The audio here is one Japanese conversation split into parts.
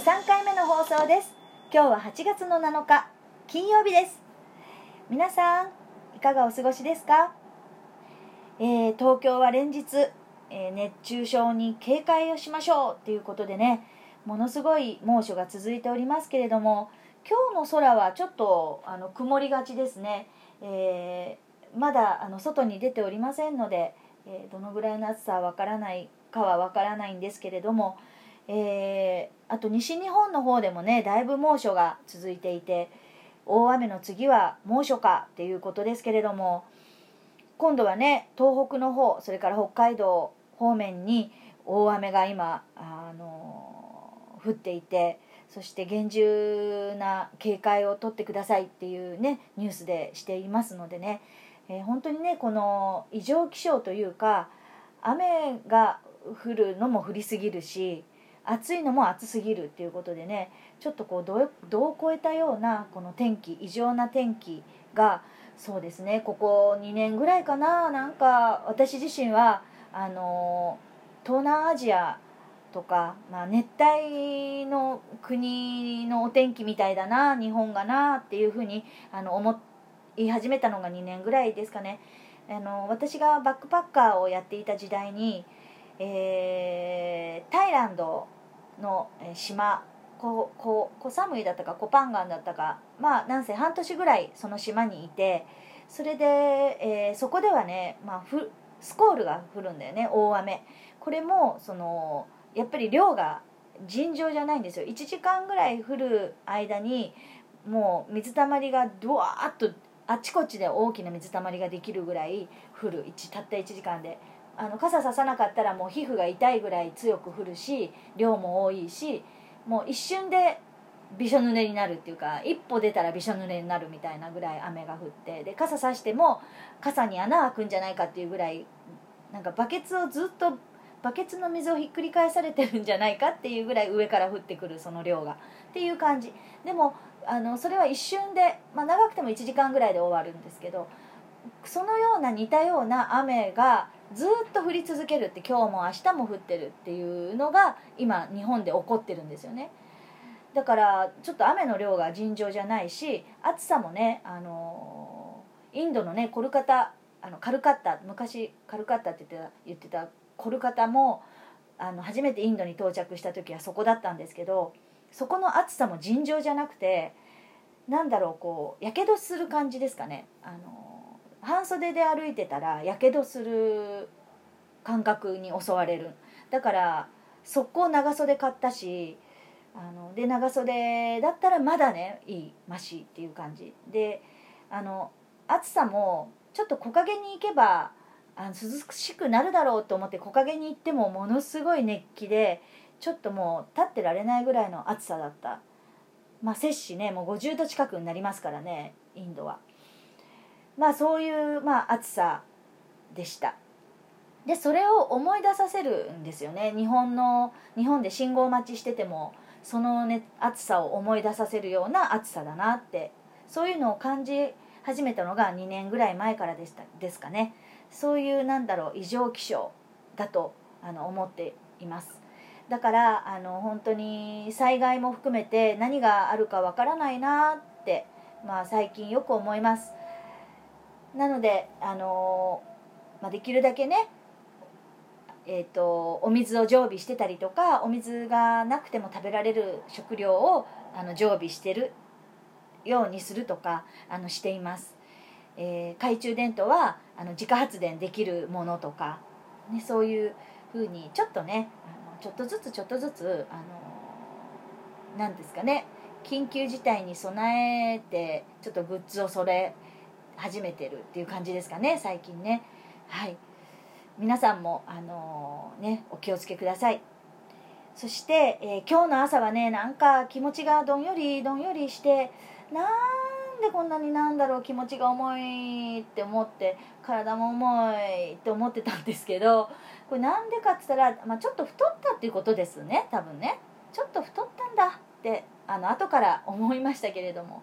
23回目の放送です。今日は8月の7日金曜日です。皆さんいかがお過ごしですか、えー、東京は連日、えー、熱中症に警戒をしましょうということでねものすごい猛暑が続いておりますけれども今日の空はちょっとあの曇りがちですね、えー、まだあの外に出ておりませんので、えどのぐらいの暑さはわからないかはわからないんですけれども、えー、あと西日本の方でもねだいぶ猛暑が続いていて大雨の次は猛暑かっていうことですけれども今度はね東北の方それから北海道方面に大雨が今あの降っていてそして厳重な警戒をとってくださいっていうねニュースでしていますのでね、えー、本当にねこの異常気象というか雨が降るのも降りすぎるし暑いのも暑すぎるっていうことでねちょっとこう度を超えたようなこの天気異常な天気がそうですねここ2年ぐらいかななんか私自身はあの東南アジアとか、まあ、熱帯の国のお天気みたいだな日本がなっていうふうにあの思い始めたのが2年ぐらいですかね。あの私がバックパッカーをやっていた時代にえー、タイランドの島コココサムイだったかコパンガンだったかまあなんせ半年ぐらいその島にいてそれで、えー、そこではね、まあ、ふスコールが降るんだよね大雨。これもそのやっぱり量が尋常じゃないんですよ。1時間ぐらい降る間にもう水たまりがドワーッとあちこちで大きな水たまりができるぐらい降る。たった1時間で。あの傘ささなかったらもう皮膚が痛いぐらい強く降るし量も多いしもう一瞬でびしょ濡れになるっていうか一歩出たらびしょ濡れになるみたいなぐらい雨が降ってで傘さしても傘に穴開くんじゃないかっていうぐらいなんかバケツをずっとバケツの水をひっくり返されてるんじゃないかっていうぐらい上から降ってくるその量が。っていう感じ。でもあのそれは一瞬で、まあ、長くても1時間ぐらいで終わるんですけどそのような似たような雨がずっと降り続けるって今日も明日も降ってるっていうのが今日本で起こってるんですよね。だからちょっと雨の量が尋常じゃないし暑さもねあのインドのねコルカタあのカルカッタ昔カルカッタって言ってた言ってたコルカタもあの初めてインドに到着した時はそこだったんですけどそこの暑さも尋常じゃなくてなんだろうこうやけどする感じですかね。あの半袖で歩いてたらやけどする感覚に襲われる。だから速攻長袖買ったしあので長袖だったらまだねいいマシっていう感じ。であの暑さもちょっと木陰に行けばあの涼しくなるだろうと思って木陰に行ってもものすごい熱気でちょっともう立ってられないぐらいの暑さだった。まあ摂氏ねもう50度近くになりますからねインドは。まあそういう、まあ、暑さでした。でそれを思い出させるんですよね。日本の日本で信号待ちしててもその、ね、暑さを思い出させるような暑さだなって。そういうのを感じ始めたのが2年ぐらい前からでしたですかね。そういうなんだろう異常気象だとあの思っています。だからあの本当に災害も含めて何があるかわからないなって、まあ、最近よく思います。なので、あのまあ、できるだけね、えーと、お水を常備してたりとかお水がなくても食べられる食料をあの常備してるようにするとかあのしています、えー、懐中電灯はあの自家発電できるものとか、ね、そういうふうにちょっとねあのちょっとずつちょっとずつあのなんですかね緊急事態に備えてちょっとグッズをそれ始めてるっていう感じですかね最近ね。はい。皆さんもあのー、ねお気をつけください。そして、えー、今日の朝はねなんか気持ちがどんよりどんよりしてなんでこんなになんだろう気持ちが重いって思って体も重いって思ってたんですけどこれなんでかって言ったら、まあ、ちょっと太ったっていうことですね多分ね。ちょっと太ったんだってあの後から思いましたけれども。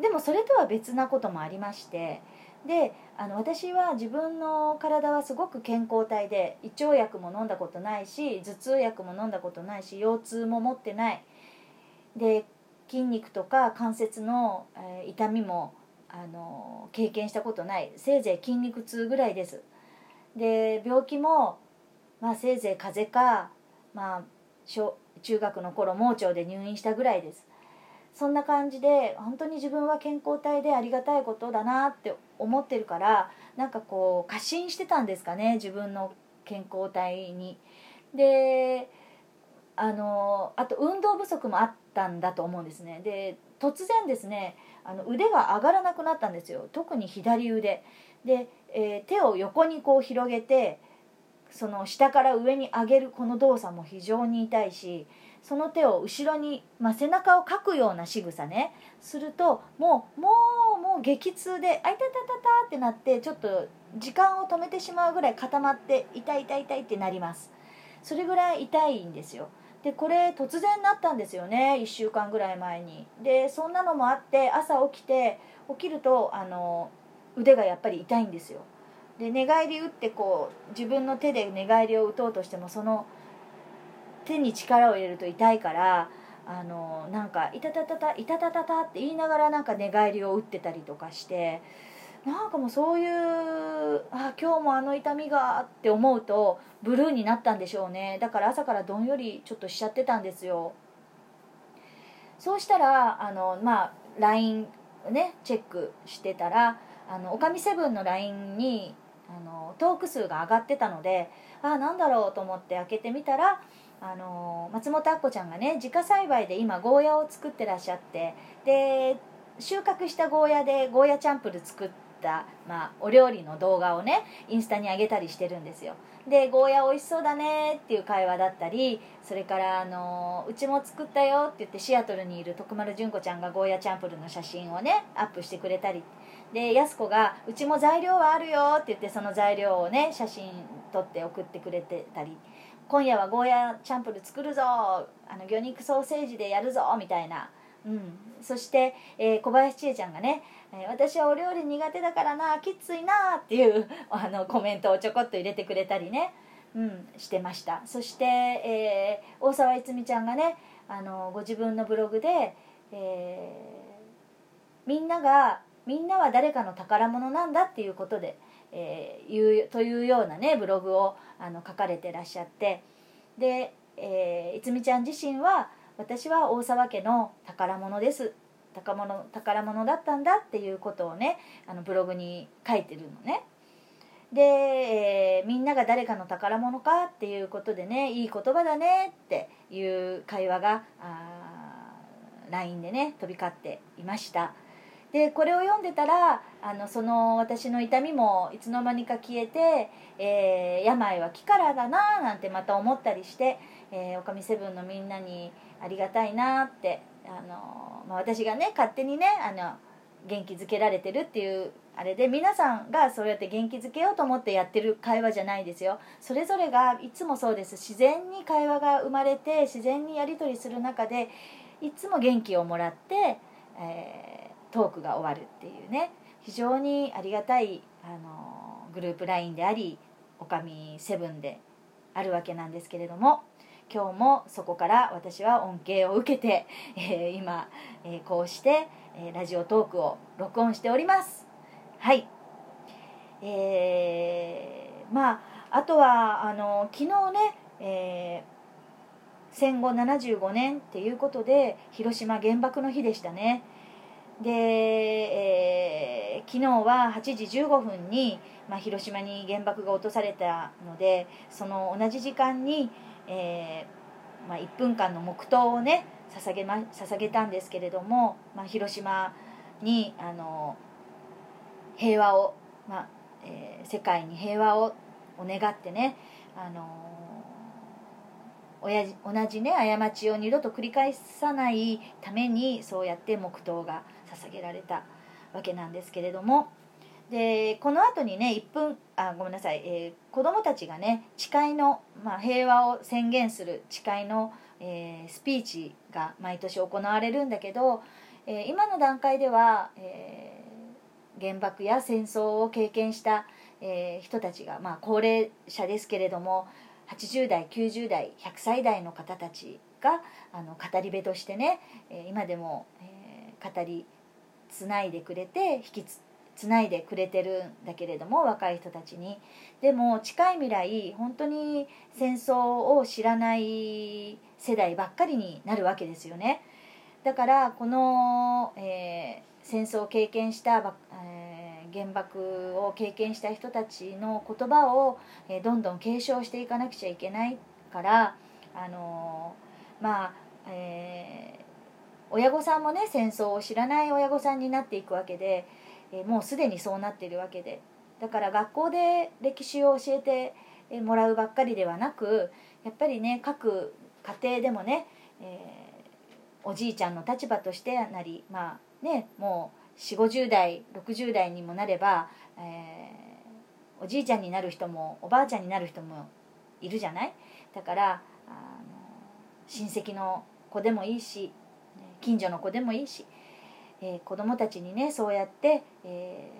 でもそれとは別なこともありましてであの私は自分の体はすごく健康体で胃腸薬も飲んだことないし頭痛薬も飲んだことないし腰痛も持ってない。で筋肉とか関節の、え痛みもあの経験したことない。せいぜい筋肉痛ぐらいです。で病気も、まあ、せいぜい風邪か、まあ、小中学の頃盲腸で入院したぐらいです。そんな感じで本当に自分は健康体でありがたいことだなって思ってるからなんかこう過信してたんですかね自分の健康体に。であのあと運動不足もあったんだと思うんですね。で突然ですねあの腕が上がらなくなったんですよ。特に左腕。で、えー手を横にこう広げてその下から上に上げるこの動作も非常に痛いしその手を後ろに、まあ、背中をかくような仕草ね。するともうもうもう激痛で「あいたたたた」ってなってちょっと時間を止めてしまうぐらい固まって「痛い痛い痛い」ってなります。それぐらい痛いんですよ。でこれ突然なったんですよね。1週間ぐらい前に。でそんなのもあって朝起きて起きるとあの腕がやっぱり痛いんですよ。で寝返り打ってこう自分の手で寝返りを打とうとしてもその手に力を入れると痛いからあのなんか「いたたたたいたたたた」って言いながらなんか寝返りを打ってたりとかしてなんかもうそういうあ今日もあの痛みがって思うとブルーになったんでしょうね。だから朝からどんよりちょっとしちゃってたんですよ。そうしたらあのまあ LINE ねチェックしてたらあのおかみセブンの LINE にあのトーク数が上がってたのであなんだろうと思って開けてみたらあの松本明子ちゃんがね自家栽培で今ゴーヤを作ってらっしゃってで収穫したゴーヤでゴーヤチャンプル作った、まあ、お料理の動画をねインスタに上げたりしてるんですよ。でゴーヤ美味しそうだねっていう会話だったりそれからあのうちも作ったよって言ってシアトルにいる徳丸純子ちゃんがゴーヤチャンプルの写真をねアップしてくれたり。でやす子が「うちも材料はあるよ」って言ってその材料をね写真撮って送ってくれてたり「今夜はゴーヤチャンプル作るぞ。あの魚肉ソーセージでやるぞ」みたいな、うん、そして、えー小林千恵ちゃんがねえー私はお料理苦手だからな。きついなっていう あのコメントをちょこっと入れてくれたりね、うん、してました。そして、えー大沢いつみちゃんがねあのご自分のブログで、えみんながみんなは誰かの宝物なんだっていうことで、えー言うというようなねブログをあの書かれてらっしゃってで、えーいつみちゃん自身は私は大沢家の宝物です。宝物宝物だったんだっていうことをねあのブログに書いてるのね。で、えーみんなが誰かの宝物かっていうことでねいい言葉だねっていう会話があ LINE でね飛び交っていました。でこれを読んでたらあのその私の痛みもいつの間にか消えて、えー病は気からだななんてまた思ったりして、えーおかみセブンのみんなにありがたいなってあの、まあ、私がね勝手にねあの元気づけられてるっていうあれで皆さんがそうやって元気づけようと思ってやってる会話じゃないですよ。それぞれがいつもそうです。自然に会話が生まれて自然にやり取りする中でいつも元気をもらって、えートークが終わるっていうね。非常にありがたいあのグループ LINE でありおかみセブンであるわけなんですけれども今日もそこから私は恩恵を受けて、えー今、えーこうして、えーラジオトークを録音しております。はい。えーまああとはあの昨日ね、えー戦後75年っていうことで広島原爆の日でしたね。で、えー昨日は8時15分に、まあ、広島に原爆が落とされたのでその同じ時間に、えーまあ、1分間の黙祷をね捧げ,、ま、捧げたんですけれども、まあ、広島にあの平和を、まあえー世界に平和をを願ってねあの親同じね過ちを二度と繰り返さないためにそうやって黙祷が捧げられたわけなんですけれども。でこの後にね1分あごめんなさい、えー子どもたちがね誓いの、まあ、平和を宣言する誓いの、えースピーチが毎年行われるんだけど、えー今の段階では、え原爆や戦争を経験した、え人たちが、まあ、高齢者ですけれども80代90代100歳代の方たちがあの語り部としてね、今でも、え語りつないでくれて引きつないでくれてるんだけれども若い人たちに。でも近い未来本当に戦争を知らない世代ばっかりになるわけですよね。だからこの、えー、戦争を経験した、えー、原爆を経験した人たちの言葉を、え、どんどん継承していかなくちゃいけないからあのまあ、え親御さんもね戦争を知らない親御さんになっていくわけで、えもうすでにそうなっているわけで。だから学校で歴史を教えてもらうばっかりではなくやっぱりね各家庭でもね、えおじいちゃんの立場としてなりまあねもう4 5 0代60代にもなれば、えー、おじいちゃんになる人もおばあちゃんになる人もいるじゃない？だからあの親戚の子でもいいし近所の子でもいいし、えー、子供たちにねそうやって、え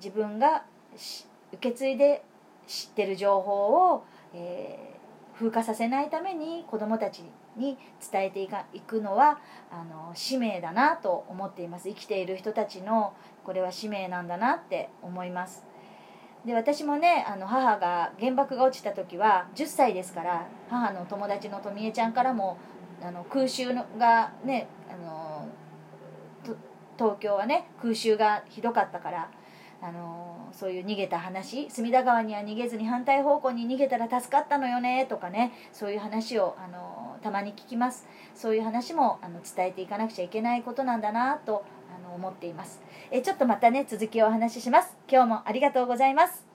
ー、自分が受け継いで知ってる情報を、えー、風化させないために子供たちに伝えていかいくのはあの使命だなと思っています。生きている人たちのこれは使命なんだなって思います。で私もねあの母が原爆が落ちた時は10歳ですから母の友達の富江ちゃんからもあの空襲がねあの東京はね空襲がひどかったからあのそういう逃げた話隅田川には逃げずに反対方向に逃げたら助かったのよねとかねそういう話をあのたまに聞きます。そういう話もあの伝えていかなくちゃいけないことなんだなとあの思っています。えちょっとまたね続きをお話しします。今日もありがとうございます。